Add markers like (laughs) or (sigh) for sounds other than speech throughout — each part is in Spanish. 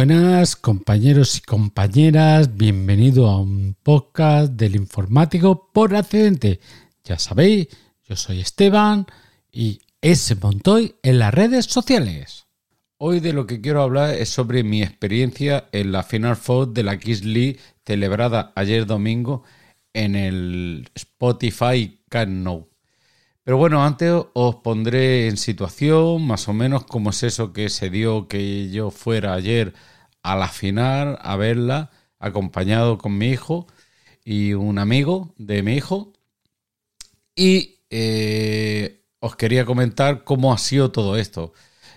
Buenas compañeros y compañeras, bienvenido a un podcast del informático por accidente. Ya sabéis, yo soy Esteban y ese Montoy en las redes sociales. Hoy de lo que quiero hablar es sobre mi experiencia en la Final Four de la Kiss League celebrada ayer domingo en el Spotify Keynote. Pero bueno, antes os pondré en situación más o menos cómo es eso que se dio que yo fuera ayer a la final a verla acompañado con mi hijo y un amigo de mi hijo. Y eh, os quería comentar cómo ha sido todo esto.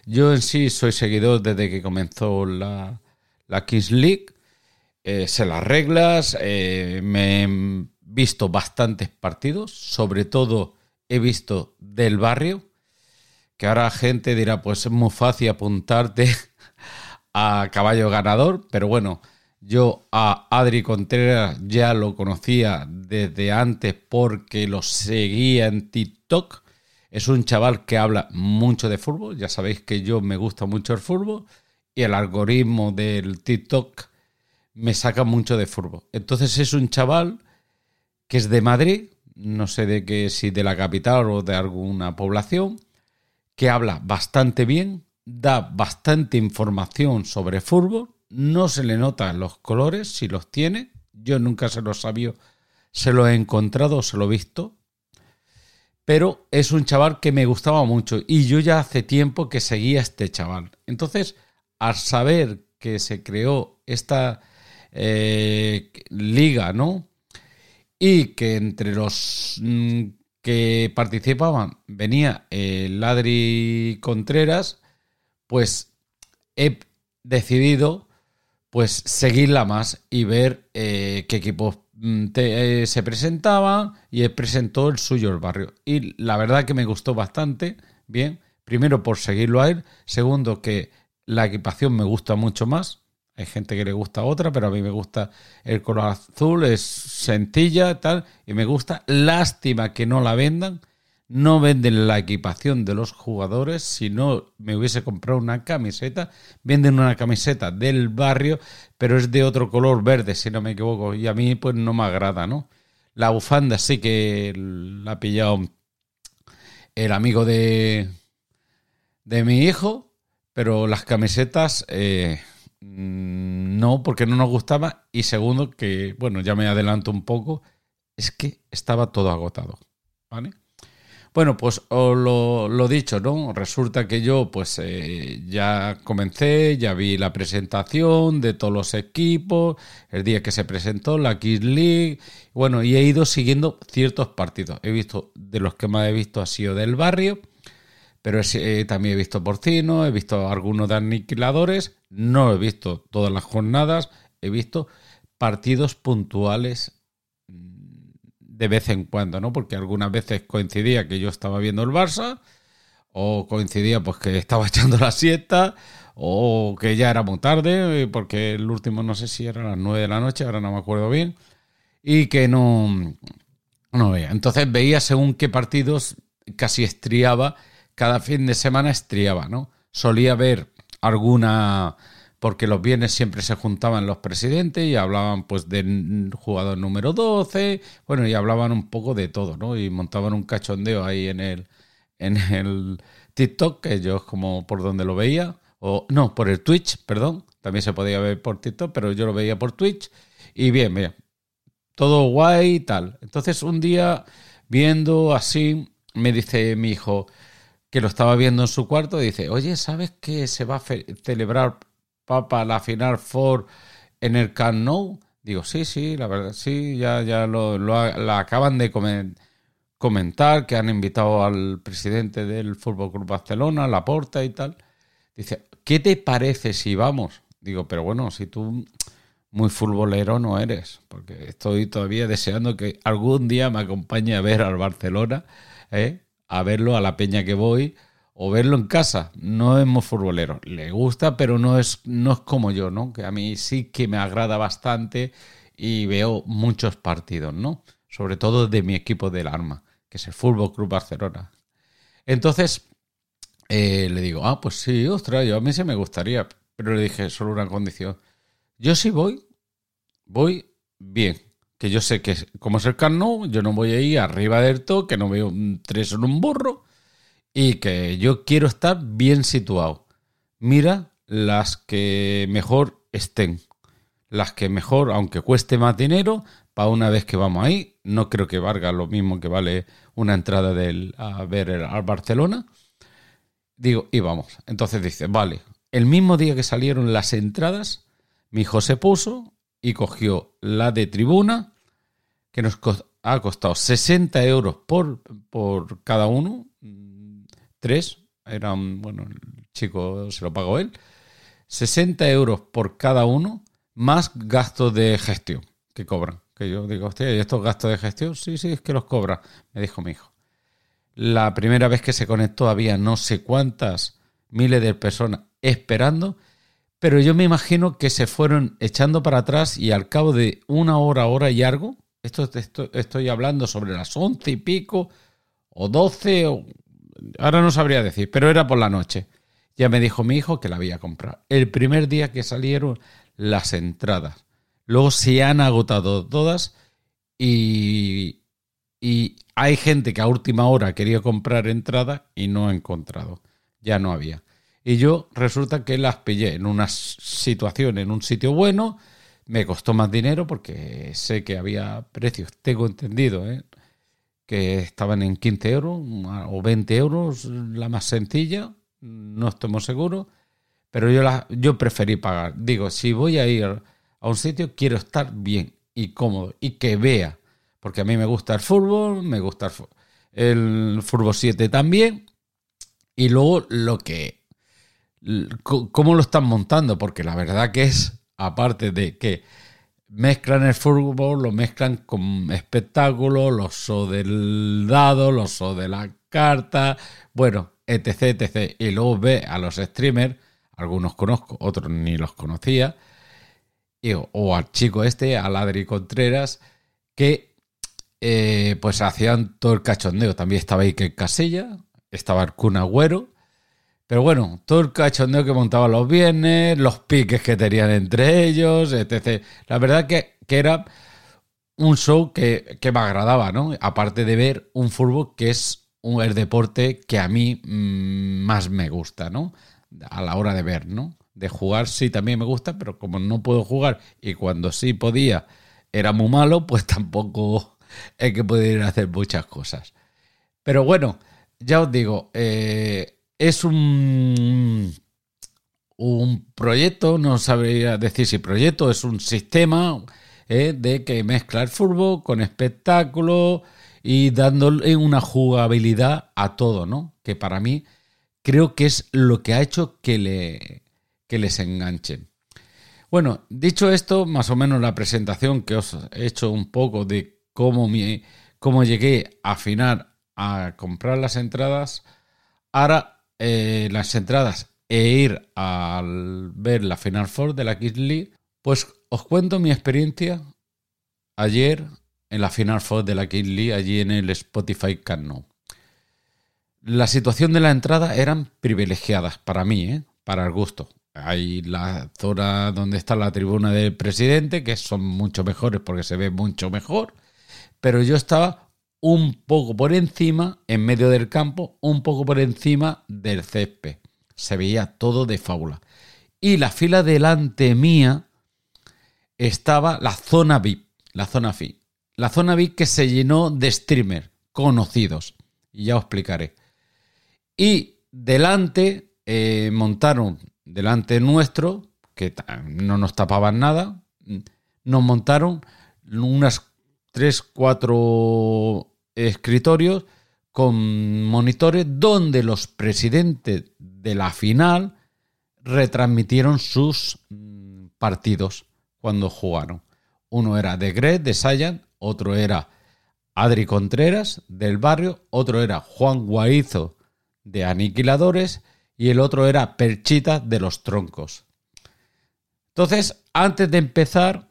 Yo en sí soy seguidor desde que comenzó la, la Kings League. Eh, sé las reglas, eh, me he visto bastantes partidos, sobre todo he visto del barrio, que ahora gente dirá, pues es muy fácil apuntarte (laughs) a caballo ganador, pero bueno, yo a Adri Contreras ya lo conocía desde antes porque lo seguía en TikTok. Es un chaval que habla mucho de fútbol, ya sabéis que yo me gusta mucho el fútbol y el algoritmo del TikTok me saca mucho de fútbol. Entonces es un chaval que es de Madrid, no sé de qué, si de la capital o de alguna población, que habla bastante bien, da bastante información sobre fútbol, no se le notan los colores, si los tiene, yo nunca se los sabía, se lo he encontrado o se lo he visto, pero es un chaval que me gustaba mucho y yo ya hace tiempo que seguía este chaval. Entonces, al saber que se creó esta eh, liga, ¿no? Y que entre los mm, que participaban venía el Ladri Contreras, pues he decidido pues seguirla más y ver eh, qué equipos mm, eh, se presentaban y presentó el suyo el barrio. Y la verdad que me gustó bastante, bien, primero por seguirlo a él, segundo que la equipación me gusta mucho más, hay gente que le gusta otra, pero a mí me gusta el color azul, es sencilla, tal, y me gusta. Lástima que no la vendan, no venden la equipación de los jugadores, si no me hubiese comprado una camiseta, venden una camiseta del barrio, pero es de otro color verde, si no me equivoco, y a mí pues no me agrada, ¿no? La bufanda sí que la ha pillado el amigo de, de mi hijo, pero las camisetas eh, no, porque no nos gustaba, y segundo que, bueno, ya me adelanto un poco, es que estaba todo agotado, ¿vale? Bueno, pues os lo, dicho, ¿no? Resulta que yo pues eh, ya comencé, ya vi la presentación de todos los equipos, el día que se presentó la Kids League, bueno, y he ido siguiendo ciertos partidos. He visto, de los que más he visto ha sido del barrio, pero eh, también he visto porcino, he visto algunos de aniquiladores, no he visto todas las jornadas, he visto partidos puntuales de vez en cuando, ¿no? Porque algunas veces coincidía que yo estaba viendo el Barça, o coincidía pues que estaba (laughs) echando la siesta, o que ya era muy tarde, porque el último no sé si era las nueve de la noche, ahora no me acuerdo bien, y que no, no veía. Entonces veía según qué partidos casi estriaba, cada fin de semana estriaba, ¿no? Solía ver alguna porque los viernes siempre se juntaban los presidentes y hablaban pues del jugador número 12, bueno, y hablaban un poco de todo, ¿no? Y montaban un cachondeo ahí en el, en el TikTok, que yo es como por donde lo veía, o no, por el Twitch, perdón, también se podía ver por TikTok, pero yo lo veía por Twitch, y bien, bien, todo guay y tal. Entonces un día, viendo así, me dice mi hijo, que lo estaba viendo en su cuarto, dice, oye, ¿sabes que se va a celebrar Papa la final Four en el Camp? Digo, sí, sí, la verdad, sí, ya, ya lo, la acaban de comentar, que han invitado al presidente del Fútbol Club Barcelona, Laporta y tal. Dice, ¿qué te parece si vamos? Digo, pero bueno, si tú muy futbolero no eres, porque estoy todavía deseando que algún día me acompañe a ver al Barcelona, ¿eh? A verlo a la peña que voy o verlo en casa. No es muy futbolero. Le gusta, pero no es, no es como yo, ¿no? Que a mí sí que me agrada bastante y veo muchos partidos, ¿no? Sobre todo de mi equipo del arma, que es el Fútbol Club Barcelona. Entonces, eh, le digo, ah, pues sí, ostras, yo a mí sí me gustaría. Pero le dije, solo una condición. Yo sí voy, voy bien. Que yo sé que como es el carno, yo no voy a ir arriba del todo, que no veo tres en un burro y que yo quiero estar bien situado. Mira las que mejor estén, las que mejor, aunque cueste más dinero, para una vez que vamos ahí, no creo que valga lo mismo que vale una entrada del, a ver al Barcelona. Digo, y vamos. Entonces dice, vale, el mismo día que salieron las entradas, mi hijo se puso y cogió la de tribuna, que nos ha costado 60 euros por, por cada uno, tres, eran, bueno, el chico se lo pagó él, 60 euros por cada uno, más gastos de gestión que cobran. Que yo digo, hostia, ¿y estos gastos de gestión? Sí, sí, es que los cobra, me dijo mi hijo. La primera vez que se conectó había no sé cuántas miles de personas esperando, pero yo me imagino que se fueron echando para atrás y al cabo de una hora, hora y algo, esto, esto estoy hablando sobre las once y pico, o doce, o ahora no sabría decir, pero era por la noche. Ya me dijo mi hijo que la había comprado. El primer día que salieron las entradas. Luego se han agotado todas y, y hay gente que a última hora quería comprar entrada y no ha encontrado. Ya no había. Y yo resulta que las pillé en una situación, en un sitio bueno. Me costó más dinero porque sé que había precios, tengo entendido, ¿eh? que estaban en 15 euros o 20 euros, la más sencilla, no estamos seguros, pero yo, la, yo preferí pagar. Digo, si voy a ir a un sitio, quiero estar bien y cómodo y que vea, porque a mí me gusta el fútbol, me gusta el, fútbol 7 también, y luego lo que, cómo lo están montando, porque la verdad que es, aparte de que mezclan el fútbol, lo mezclan con espectáculos, los so del dado, los so de la carta, bueno, etc, etc. Y luego ve a los streamers, algunos conozco, otros ni los conocía, o al chico este, a Ladri Contreras, que eh, pues hacían todo el cachondeo. También estaba Iker Casilla, estaba el Kun Agüero, pero bueno, todo el cachondeo que montaba los viernes, los piques que tenían entre ellos, etc. La verdad que, era un show que, me agradaba, ¿no? Aparte de ver un fútbol que es un, el deporte que a mí mm, más me gusta, ¿no? A la hora de ver, ¿no? De jugar sí también me gusta, pero como no puedo jugar y cuando sí podía era muy malo, (laughs) pues tampoco es que poder hacer muchas cosas. Pero bueno, ya os digo, eh, es un, un proyecto, no sabría decir si proyecto, es un sistema eh, de que mezcla el fútbol con espectáculo y dándole una jugabilidad a todo, ¿no? Que para mí creo que es lo que ha hecho que, le, que les enganchen. Bueno, dicho esto, más o menos la presentación que os he hecho un poco de cómo, mi, cómo llegué a afinar a comprar las entradas, ahora eh, las entradas e ir a ver la Final Four de la Kids League, pues os cuento mi experiencia ayer en la Final Four de la Kids allí en el Spotify Cano. La situación de la entrada eran privilegiadas para mí, ¿eh? para el gusto. hay la zona donde está la tribuna del presidente, que son mucho mejores porque se ve mucho mejor, pero yo estaba un poco por encima, en medio del campo, un poco por encima del césped. Se veía todo de fábula. Y la fila delante mía estaba la zona VIP, la zona VIP. La zona VIP que se llenó de streamers conocidos. Y ya os explicaré. Y delante eh, montaron delante nuestro, que no nos tapaban nada, nos montaron unas tres, cuatro escritorios con monitores donde los presidentes de la final retransmitieron sus mm, partidos cuando jugaron. Uno era de Gret, de Sayan, otro era Adri Contreras, del barrio, otro era Juan Guaizo, de Aniquiladores, y el otro era Perchita de los troncos. Entonces, antes de empezar,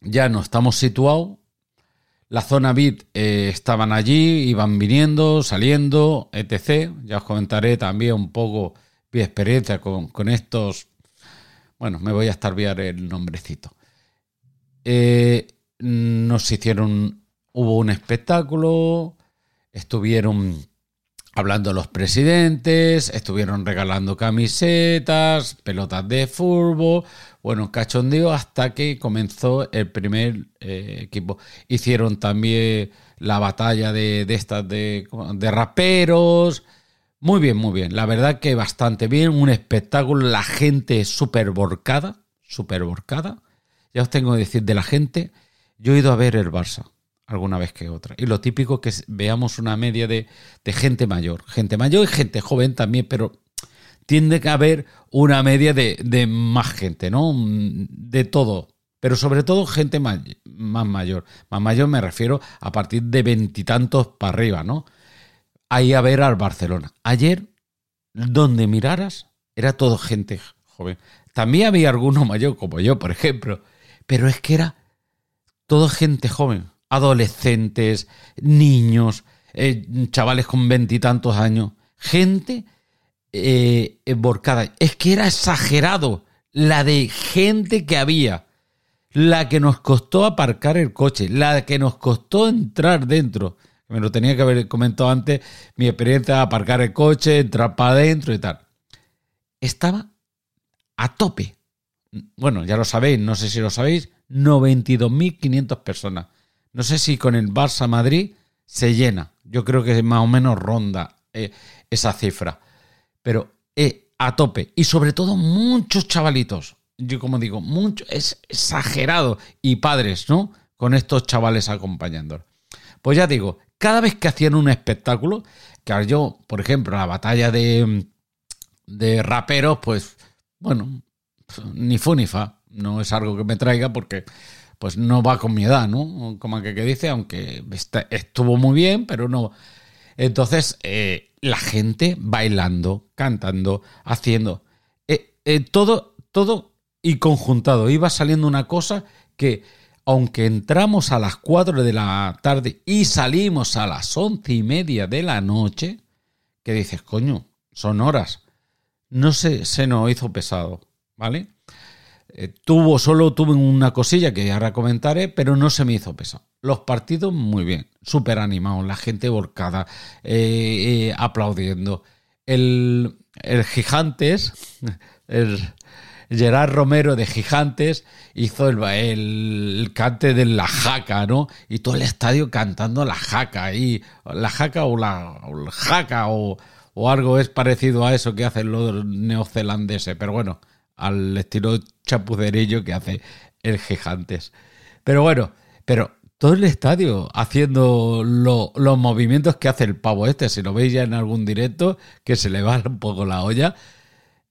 ya no estamos situados. La zona bit eh, estaban allí, iban viniendo, saliendo, etc. Ya os comentaré también un poco mi experiencia con, estos. Bueno, me voy a estar viendo el nombrecito. Eh, nos hicieron. Hubo un espectáculo, estuvieron hablando los presidentes, estuvieron regalando camisetas, pelotas de fútbol, bueno, cachondeo hasta que comenzó el primer eh, equipo. Hicieron también la batalla de, estas de, de, raperos. Muy bien, muy bien. La verdad que bastante bien. Un espectáculo. La gente súper borcada. Súper borcada. Ya os tengo que decir de la gente. Yo he ido a ver el Barça alguna vez que otra. Y lo típico que veamos una media de, gente mayor, gente mayor y gente joven también, pero tiende a haber una media de, más gente, ¿no? De todo, pero sobre todo gente más, más mayor. Más mayor me refiero a partir de veintitantos para arriba, ¿no? Ahí a ver al Barcelona. Ayer, donde miraras, era todo gente joven. También había alguno mayor, como yo, por ejemplo, pero es que era todo gente joven adolescentes, niños, eh, chavales con veintitantos años, gente eh, emborcada. Es que era exagerado la de gente que había, la que nos costó aparcar el coche, la que nos costó entrar dentro. Me lo tenía que haber comentado antes, mi experiencia de aparcar el coche, entrar para adentro y tal. Estaba a tope. Bueno, ya lo sabéis, no sé si lo sabéis, 92.500 personas. No sé si con el Barça Madrid se llena. Yo creo que más o menos ronda eh, esa cifra. Pero eh, a tope. Y sobre todo muchos chavalitos. Yo como digo, mucho, es exagerado. Y padres, ¿no? Con estos chavales acompañando. Pues ya digo, cada vez que hacían un espectáculo, que yo, por ejemplo, la batalla de, de raperos, pues, bueno, ni fu ni fa. No es algo que me traiga porque pues no va con mi edad, ¿no? Como que, que dice, aunque estuvo muy bien, pero no. Entonces, eh, la gente bailando, cantando, haciendo, eh, eh, todo, todo y conjuntado. Iba saliendo una cosa que, aunque entramos a las 4 de la tarde y salimos a las once y media de la noche, que dices, coño, son horas. No se, se nos hizo pesado, ¿vale? Eh, tuvo, solo tuve una cosilla que ahora comentaré, pero no se me hizo pesado. Los partidos muy bien, súper animados, la gente volcada, eh, eh, aplaudiendo. El, el Gigantes, (laughs) el Gerard Romero de Gigantes, hizo el, el, cante de la jaca, ¿no? Y todo el estadio cantando la jaca, y la jaca o la, jaca o, o algo es parecido a eso que hacen los neozelandeses, pero bueno al estilo chapucerillo que hace el Gigantes. Pero bueno, pero todo el estadio haciendo los movimientos que hace el pavo este, si lo veis ya en algún directo, que se le va un poco la olla,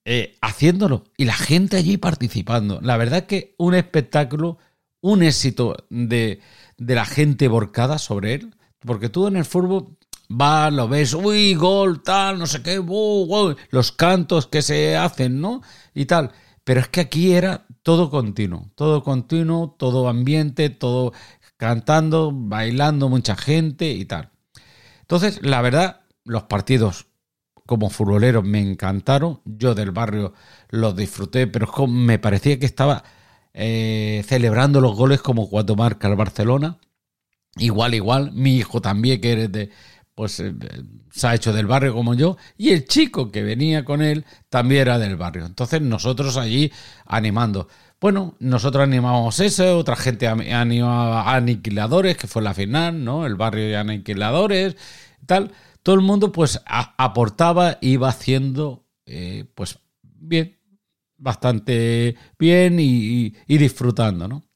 eh, haciéndolo. Y la gente allí participando. La verdad que un espectáculo, un éxito de, de la gente borcada sobre él. Porque tú en el fútbol vas, lo ves, uy, gol, tal, no sé qué, los cantos que se hacen, ¿no? Y tal. Pero es que aquí era todo continuo, todo continuo, todo ambiente, todo cantando, bailando, mucha gente y tal. Entonces, la verdad, los partidos como futboleros me encantaron. Yo del barrio los disfruté, pero me parecía que estaba eh, celebrando los goles como cuando marca el Barcelona. Igual, igual. Mi hijo también, que eres de, pues eh, se ha hecho del barrio como yo, y el chico que venía con él también era del barrio. Entonces nosotros allí animando. Bueno, nosotros animábamos eso, otra gente animaba Aniquiladores, que fue la final, ¿no? El barrio de Aniquiladores, tal. Todo el mundo pues aportaba, iba haciendo, eh, pues bien, bastante bien y, disfrutando, ¿no?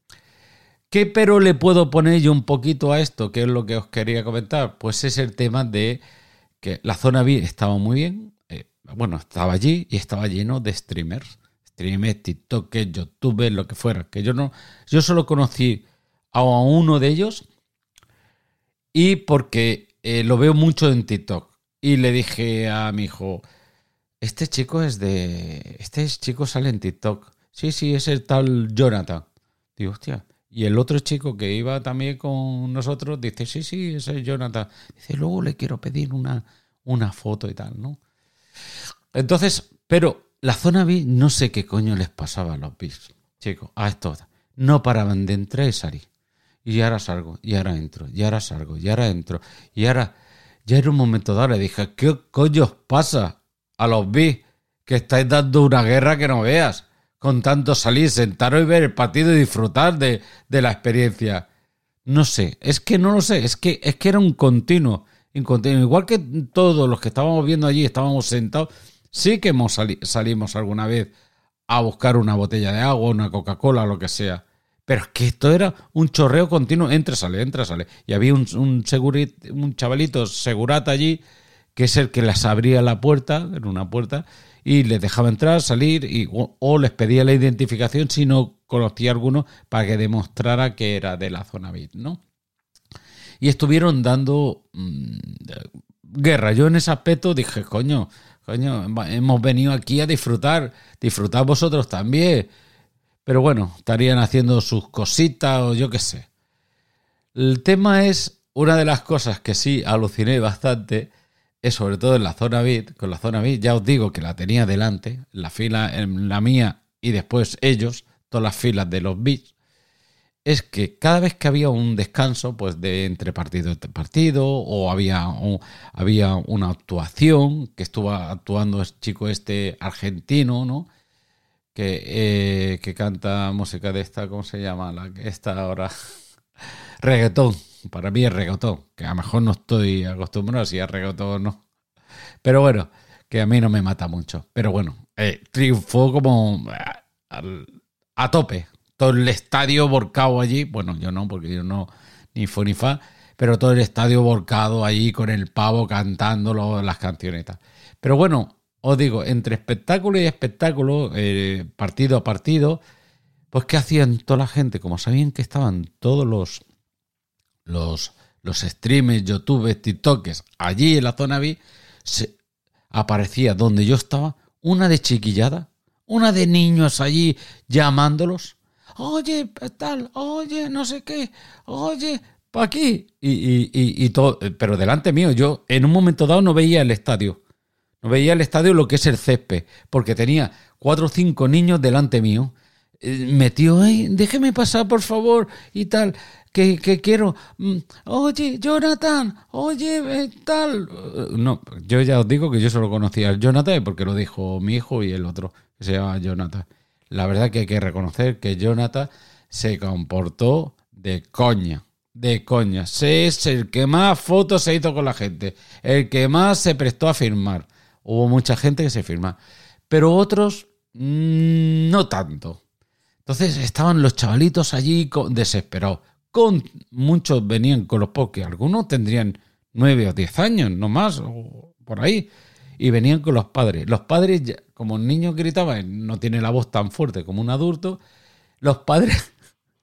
¿Qué pero le puedo poner yo un poquito a esto? ¿Qué es lo que os quería comentar? Pues es el tema de que la zona B estaba muy bien, eh, bueno, estaba allí y estaba lleno de streamers, streamers, TikTok, YouTube, lo que fuera, que yo no, yo solo conocí a uno de ellos y porque eh, lo veo mucho en TikTok y le dije a mi hijo, este chico es de. Este chico sale en TikTok. Sí, sí, es el tal Jonathan. Digo, hostia. Y el otro chico que iba también con nosotros dice, sí, sí, ese es Jonathan. Dice, luego le quiero pedir una, una foto y tal, ¿no? Entonces, pero la zona B, no sé qué coño les pasaba a los bis, chicos, a estos. No paraban de entrar y salir. Y ahora salgo, y ahora entro, y ahora salgo, y ahora entro. Y ahora, ya en un momento dado le dije, ¿qué coño os pasa? a los B, que estáis dando una guerra que no veas, con tanto salir, sentaros y ver el partido y disfrutar de, la experiencia. No sé, es que no lo sé, es que, es que era un continuo, Igual que todos los que estábamos viendo allí estábamos sentados, sí que hemos salimos alguna vez a buscar una botella de agua, una Coca-Cola, lo que sea. Pero es que esto era un chorreo continuo, entra, sale, entra, sale. Y había un, un, un chavalito segurata allí que es el que les abría la puerta, en una puerta, y les dejaba entrar, salir, y, o, les pedía la identificación si no conocía alguno para que demostrara que era de la zona VIP, ¿no? Y estuvieron dando mm, guerra. Yo en ese aspecto dije, coño, coño, hemos venido aquí a disfrutar, disfrutad vosotros también. Pero bueno, estarían haciendo sus cositas o yo qué sé. El tema es, una de las cosas que sí aluciné bastante, es sobre todo en la zona bit, con la zona bit, ya os digo que la tenía delante, la fila en la mía y después ellos, todas las filas de los bits, es que cada vez que había un descanso, pues de entre partido y partido, o había, había una actuación, que estuvo actuando el chico este argentino, ¿no? Que, eh, que canta música de esta, ¿cómo se llama? La, esta ahora, (laughs) reggaetón para mí es reggaetón, que a lo mejor no estoy acostumbrado si es reggaetón o no. Pero bueno, que a mí no me mata mucho. Pero bueno, eh, triunfó como eh, a, tope. Todo el estadio volcado allí. Bueno, yo no, porque yo no, ni fue ni fa. Pero todo el estadio volcado allí con el pavo cantando las cancionetas. Pero bueno, os digo, entre espectáculo y espectáculo, eh, partido a partido, pues ¿qué hacían toda la gente? Como sabían que estaban todos los los, los streamers, youtubers, tiktokers, allí en la zona B, se aparecía donde yo estaba una de chiquillada, una de niños allí llamándolos. Oye, tal, oye, no sé qué, oye, pa' aquí. Y, y, y, todo, pero delante mío, yo en un momento dado no veía el estadio. No veía el estadio lo que es el césped, porque tenía cuatro o cinco niños delante mío. Eh, metió déjeme pasar, por favor, y tal que, quiero, mm, oye, Jonathan, oye, eh, tal. No, yo ya os digo que yo solo conocía al Jonathan porque lo dijo mi hijo y el otro, que se llama Jonathan. La verdad que hay que reconocer que Jonathan se comportó de coña, de coña. Es el que más fotos se hizo con la gente, el que más se prestó a firmar. Hubo mucha gente que se firma, pero otros mm, no tanto. Entonces estaban los chavalitos allí desesperados con muchos venían con los porque algunos tendrían nueve o diez años, no más, o por ahí, y venían con los padres. Los padres, como el niño gritaba, no tiene la voz tan fuerte como un adulto, los padres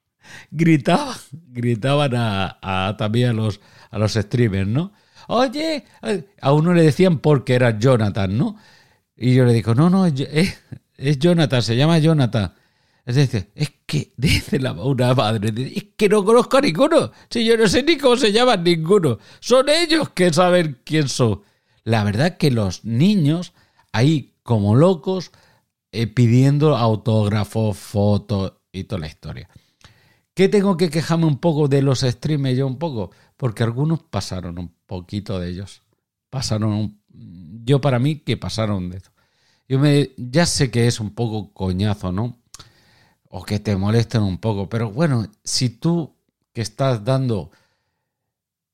(laughs) gritaban, gritaban a, también a los, a los streamers, ¿no? Oye, a uno le decían porque era Jonathan, ¿no? Y yo le digo, no, no, es, es Jonathan, se llama Jonathan. Es decir, es que dice una madre, es que no conozco a ninguno. Si yo no sé ni cómo se llaman ninguno. Son ellos que saben quién son. la verdad que los niños ahí como locos eh, pidiendo autógrafos, fotos y toda la historia. ¿Qué tengo que quejarme un poco de los streamers yo un poco? Porque algunos pasaron un poquito de ellos. Pasaron, yo para mí que pasaron de eso. Yo me, ya sé que es un poco coñazo, ¿no? O que te molesten un poco, pero bueno, si tú que estás dando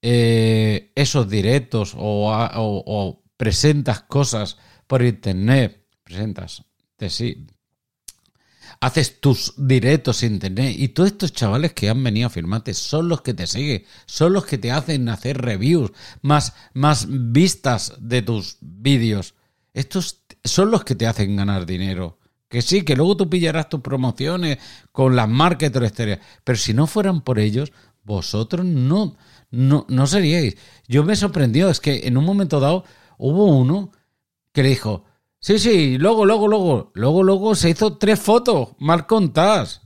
eh, esos directos o, presentas cosas por internet, presentas, te, sí, haces tus directos en internet y todos estos chavales que han venido a firmarte son los que te siguen, son los que te hacen hacer reviews, más, más vistas de tus vídeos. Estos son los que te hacen ganar dinero. Que sí, que luego tú pillarás tus promociones con las marcas y Pero si no fueran por ellos, vosotros no, no, no seríais. Yo me sorprendió, es que en un momento dado hubo uno que le dijo, Sí, sí, luego, luego, luego, luego, luego se hizo tres fotos, mal contadas.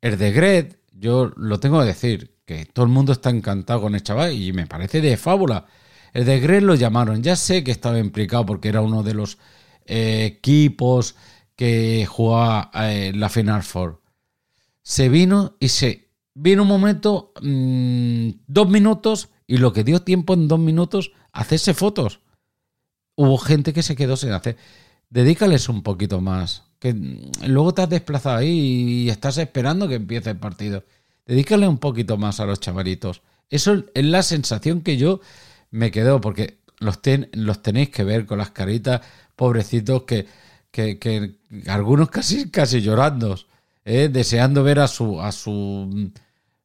El de Gret, yo lo tengo que decir, que todo el mundo está encantado con el chaval y me parece de fábula. El de Gret lo llamaron, ya sé que estaba implicado porque era uno de los eh, equipos que jugaba eh, la Final Four. Se vino y se vino un momento, mm, dos minutos, y lo que dio tiempo en dos minutos, hacerse fotos hubo gente que se quedó sin hacer. Dedícales un poquito más. Que luego te has desplazado ahí y estás esperando que empiece el partido. Dedícale un poquito más a los chavalitos. Eso es la sensación que yo me quedo, porque los, los tenéis que ver con las caritas, pobrecitos, que, que, algunos casi, casi llorando, ¿eh? deseando ver a su, a su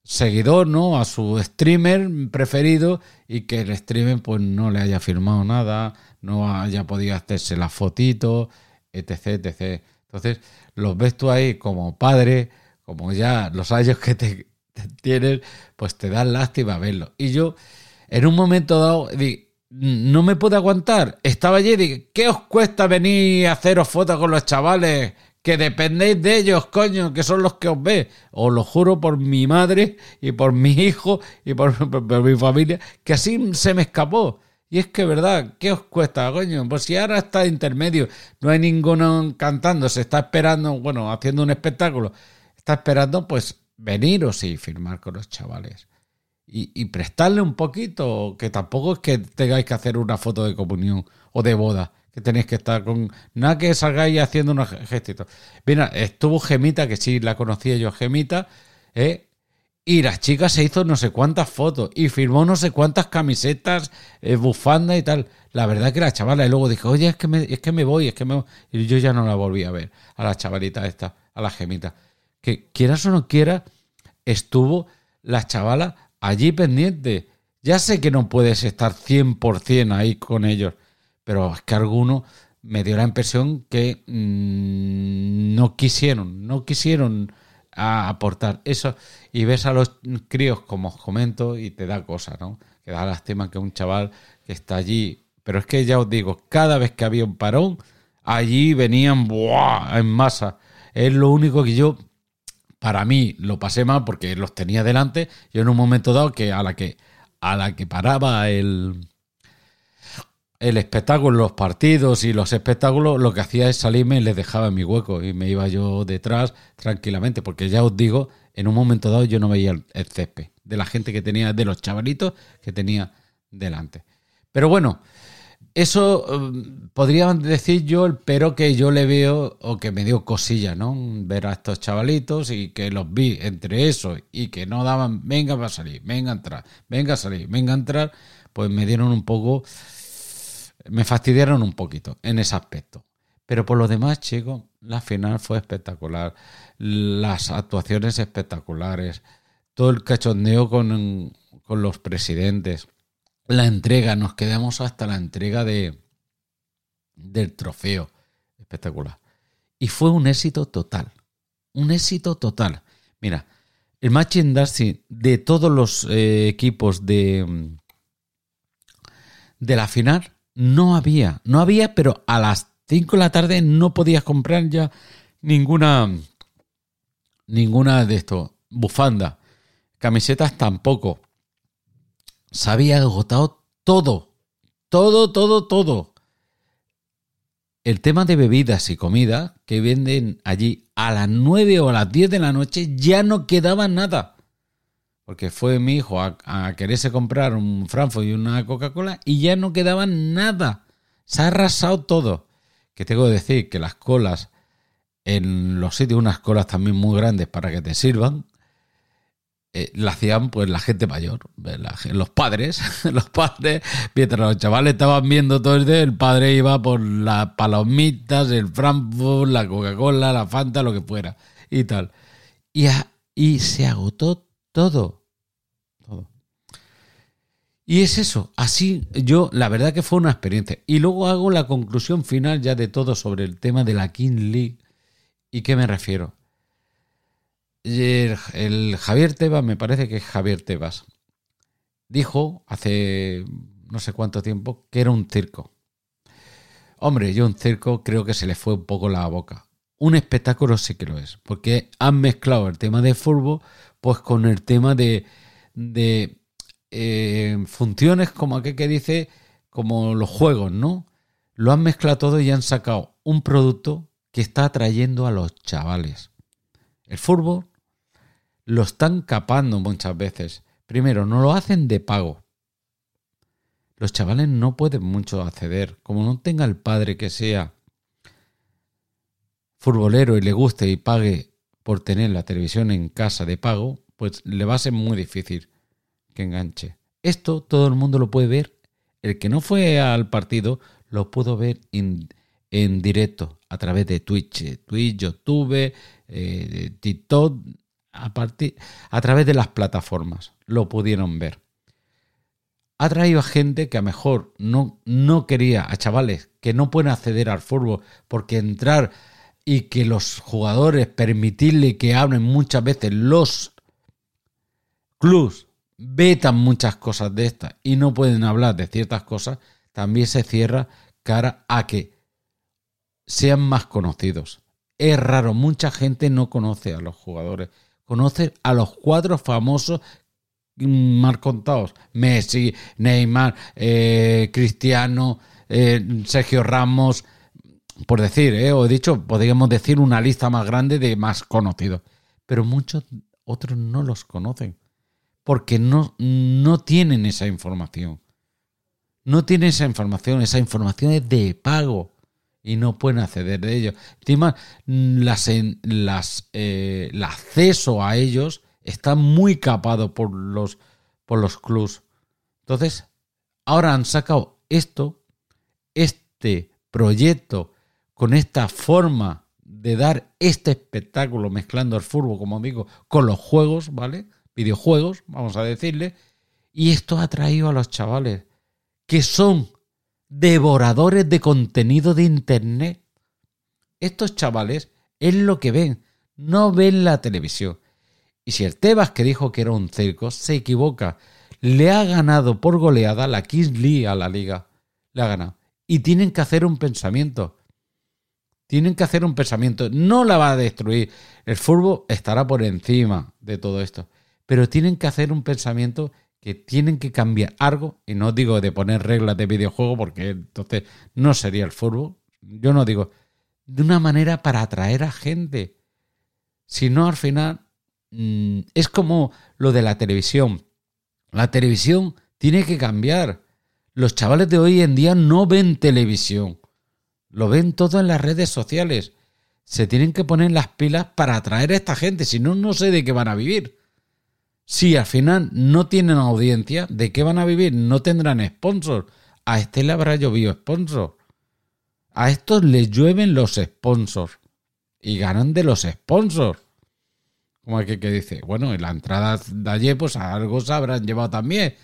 seguidor, ¿no? A su streamer preferido y que el streamer pues no le haya firmado nada, no haya podido hacerse la fotito, etc, etc. Entonces, los ves tú ahí como padre, como ya los años que te, tienes, pues te dan lástima verlo. Y yo, en un momento dado, no me puedo aguantar. Estaba allí y dije, ¿qué os cuesta venir a haceros fotos con los chavales? que dependéis de ellos, coño, que son los que os ve. Os lo juro por mi madre y por mi hijo y por, (laughs) mi familia, que así se me escapó. Y es que, ¿verdad? ¿Qué os cuesta, coño? Pues si ahora está intermedio, no hay ninguno cantando, se está esperando, bueno, haciendo un espectáculo, está esperando, pues, veniros y firmar con los chavales. Y, y prestarle un poquito, que tampoco es que tengáis que hacer una foto de comunión o de boda que tenéis que estar con. Nada que salgáis haciendo unos gestitos. Mira, estuvo Gemita, que sí la conocía yo, Gemita, ¿eh? Y la chica se hizo no sé cuántas fotos y firmó no sé cuántas camisetas, eh, bufandas y tal. La verdad que la chavala, y luego dijo, oye, es que me, es que me voy, es que me Y yo ya no la volví a ver, a la chavalita esta, a la gemita. Que quieras o no quieras, estuvo la chavala allí pendiente. Ya sé que no puedes estar 100% ahí con ellos, pero es que algunos me dio la impresión que mm, no quisieron, no quisieron aportar eso. Y ves a los críos, como os comento, y te da cosa, ¿no? Que da lástima que un chaval que está allí. Pero es que ya os digo, cada vez que había un parón, allí venían en masa. Es lo único que yo, para mí, lo pasé mal porque los tenía delante. Yo en un momento dado que a la que, a la que paraba el, el espectáculo, los partidos y los espectáculos, lo que hacía es salirme y les dejaba en mi hueco y me iba yo detrás tranquilamente, porque ya os digo, en un momento dado yo no veía el, césped de la gente que tenía, de los chavalitos que tenía delante. Pero bueno, eso um, podría decir yo el pero que yo le veo o que me dio cosilla, ¿no? Ver a estos chavalitos y que los vi entre eso y que no daban, venga va a salir, venga a entrar, venga a salir, venga a entrar, pues me dieron un poco me fastidiaron un poquito en ese aspecto. Pero por lo demás, chicos, la final fue espectacular. Las actuaciones espectaculares. Todo el cachondeo con, con los presidentes. La entrega, nos quedamos hasta la entrega de, del trofeo. Espectacular. Y fue un éxito total. Un éxito total. Mira, el merchandising de todos los eh, equipos de, de la final no había, no había, pero a las 5 de la tarde no podías comprar ya ninguna, ninguna de esto, bufanda, camisetas tampoco. Se había agotado todo, Todo, todo, todo. El tema de bebidas y comida que venden allí a las 9 o a las 10 de la noche ya no quedaba nada. Porque fue mi hijo a, quererse comprar un Frankfurt y una Coca-Cola y ya no quedaba nada. Se ha arrasado todo. Que tengo que decir que las colas en los sitios, unas colas también muy grandes para que te sirvan, eh, la hacían pues la gente mayor, los padres, (laughs) los padres, mientras los chavales estaban viendo todo esto, el padre iba por las palomitas, el Frankfurt, la Coca-Cola, la Fanta, lo que fuera y tal. Y, y se agotó todo. Todo. Y es eso, así yo, la verdad que fue una experiencia. Y luego hago la conclusión final ya de todo sobre el tema de la King League. ¿Y qué me refiero? El, Javier Tebas, me parece que es Javier Tebas, dijo hace no sé cuánto tiempo que era un circo. Hombre, yo un circo creo que se le fue un poco la boca. Un espectáculo sí que lo es, porque han mezclado el tema de fútbol pues con el tema de, de eh, funciones como aquel que dice, como los juegos, ¿no? Lo han mezclado todo y han sacado un producto que está atrayendo a los chavales. El fútbol lo están capando muchas veces. Primero, no lo hacen de pago. Los chavales no pueden mucho acceder. Como no tenga el padre que sea futbolero y le guste y pague por tener la televisión en casa de pago, pues le va a ser muy difícil que enganche. Esto todo el mundo lo puede ver. El que no fue al partido lo pudo ver en, directo a través de Twitch, Twitch, YouTube, eh, TikTok, a, partir, a través de las plataformas. Lo pudieron ver. Ha traído a gente que a mejor no, no quería, a chavales que no pueden acceder al fútbol porque entrar y que los jugadores permitirle que hablen muchas veces los clubs vetan muchas cosas de estas y no pueden hablar de ciertas cosas, también se cierra cara a que sean más conocidos. Es raro, mucha gente no conoce a los jugadores conoce a los cuatro famosos más contados. Messi, Neymar, eh, Cristiano, eh, Sergio Ramos, por decir, eh, o he dicho, podríamos decir una lista más grande de más conocidos. Pero muchos otros no los conocen, porque no, no tienen esa información. No tienen esa información, esa información es de pago y no pueden acceder de ellos. Encima, las, las, eh, el acceso a ellos está muy capado por los, por los clubs. Entonces, ahora han sacado esto, este proyecto, con esta forma de dar este espectáculo mezclando el fútbol, como digo, con los juegos, ¿vale? Videojuegos, vamos a decirle. Y esto ha traído a los chavales que son devoradores de contenido de Internet. Estos chavales es lo que ven, no ven la televisión. Y si el Tebas que dijo que era un circo se equivoca, le ha ganado por goleada la Kings League a la liga. Le ha ganado. Y tienen que hacer un pensamiento. Tienen que hacer un pensamiento. No la va a destruir. El fútbol estará por encima de todo esto. Pero tienen que hacer un pensamiento que tienen que cambiar algo, y no digo de poner reglas de videojuego porque entonces no sería el fútbol, yo no digo, de una manera para atraer a gente. Si no, al final mm, es como lo de la televisión. La televisión tiene que cambiar. Los chavales de hoy en día no ven televisión. Lo ven todo en las redes sociales. Se tienen que poner las pilas para atraer a esta gente, si no, no sé de qué van a vivir. Si al final no tienen audiencia, ¿de qué van a vivir? No tendrán sponsor. A este le habrá llovido sponsor. A estos les llueven los sponsors. Y ganan de los sponsors. Como aquel que dice, bueno, en la entrada de ayer, pues algo se habrán llevado también.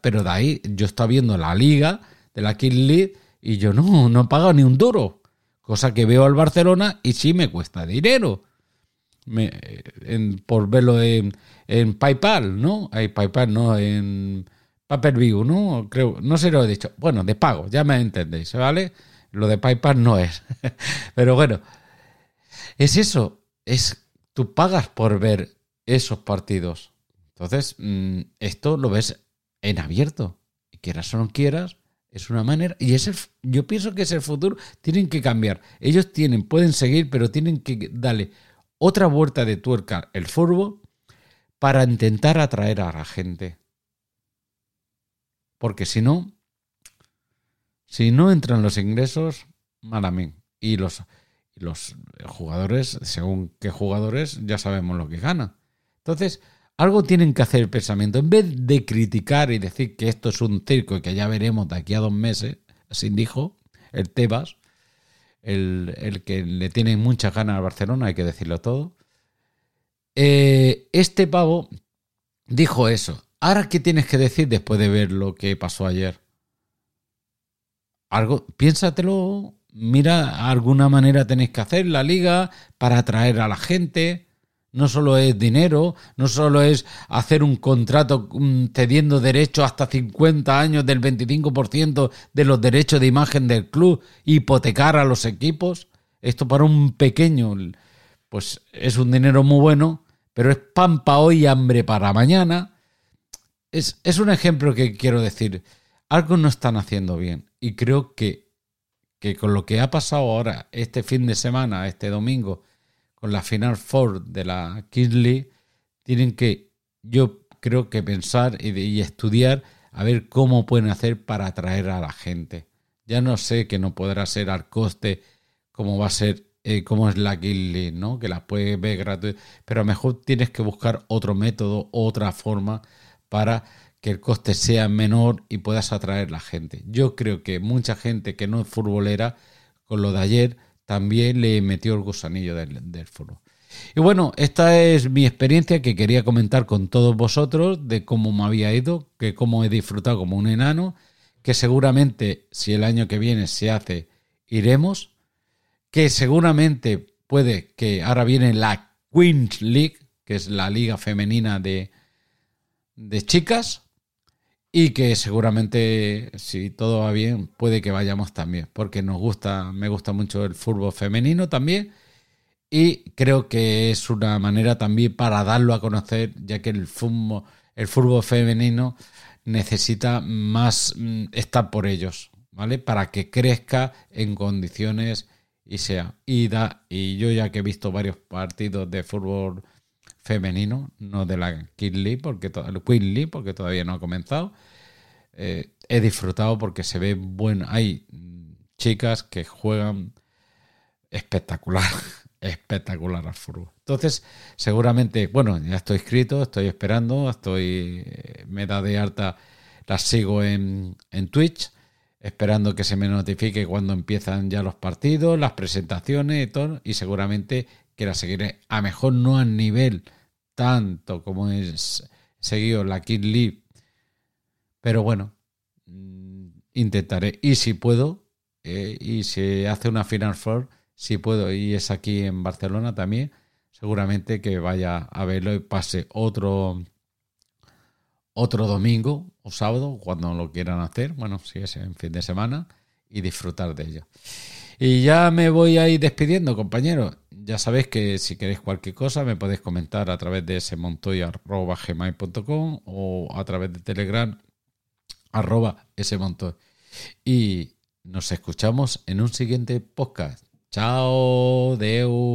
Pero de ahí yo estaba viendo la liga de la King League y yo no, no he pagado ni un duro. Cosa que veo al Barcelona y sí me cuesta dinero por verlo en, en, PayPal, ¿no? Hay PayPal, ¿no? En View, ¿no? Creo, no sé lo he dicho. Bueno, de pago, ya me entendéis, ¿vale? Lo de PayPal no es. (laughs) Pero bueno, es eso. Es, tú pagas por ver esos partidos. Entonces, mm, esto lo ves en abierto. Quieras o no quieras, Es una manera, y es yo pienso que es el futuro, tienen que cambiar. Ellos tienen, pueden seguir, pero tienen que darle otra vuelta de tuerca el fútbol para intentar atraer a la gente. Porque si no, si no entran los ingresos, mal Y los, los jugadores, según qué jugadores, ya sabemos lo que ganan. Entonces, algo tienen que hacer el pensamiento. En vez de criticar y decir que esto es un circo y que ya veremos de aquí a dos meses, así dijo el Tebas, el, el que le tiene muchas ganas al Barcelona, hay que decirlo todo. Eh, este pavo dijo eso. Ahora, ¿qué tienes que decir después de ver lo que pasó ayer? Algo, piénsatelo, mira, alguna manera tenéis que hacer la liga para atraer a la gente. No solo es dinero, no solo es hacer un contrato mm, cediendo derechos hasta 50 años del 25% de los derechos de imagen del club, hipotecar a los equipos. Esto para un pequeño, pues es un dinero muy bueno, pero es pan para hoy y hambre para mañana. Es, es un ejemplo que quiero decir. Algo no están haciendo bien. Y creo que, que con lo que ha pasado ahora, este fin de semana, este domingo, con la Final Four de la Kingsley, tienen que, yo creo que pensar y, estudiar a ver cómo pueden hacer para atraer a la gente. Ya no sé que no podrá ser al coste como va a ser, eh, como es la Kingsley, ¿no? Que la puedes ver gratuita, pero a lo mejor tienes que buscar otro método, otra forma para que el coste sea menor y puedas atraer la gente. Yo creo que mucha gente que no es futbolera, con lo de ayer, también le metió el gusanillo del, del fútbol. Y bueno, esta es mi experiencia que quería comentar con todos vosotros de cómo me había ido, que cómo he disfrutado como un enano, que seguramente si el año que viene se hace, iremos, que seguramente puede que ahora viene la Queens League, que es la liga femenina de, de chicas, y que seguramente si todo va bien puede que vayamos también porque nos gusta me gusta mucho el fútbol femenino también y creo que es una manera también para darlo a conocer ya que el fútbol, el fútbol femenino necesita más mm, estar por ellos vale para que crezca en condiciones y sea y y yo ya que he visto varios partidos de fútbol femenino, no de la Queen porque, Queen porque todavía no ha comenzado. Eh, he disfrutado porque se ve bueno. Hay chicas que juegan espectacular, (laughs) espectacular al fútbol. Entonces, seguramente, bueno, ya estoy escrito, estoy esperando, estoy, eh, me da de alta, las sigo en, en Twitch, esperando que se me notifique cuando empiezan ya los partidos, las presentaciones y todo, y seguramente que la seguiré a mejor no a nivel tanto como es seguido la Kid League, pero bueno, mm, intentaré. Y si puedo, eh, y si hace una Final Four, si puedo, y es aquí en Barcelona también, seguramente que vaya a verlo y pase otro otro domingo o sábado, cuando lo quieran hacer, bueno, si es en fin de semana, y disfrutar de ello. Y ya me voy a ir despidiendo, compañeros. Ya sabéis que si queréis cualquier cosa me podéis comentar a través de ese montoy.gmail.com o a través de Telegram arroba ese montoy. Y nos escuchamos en un siguiente podcast. Chao, Deu.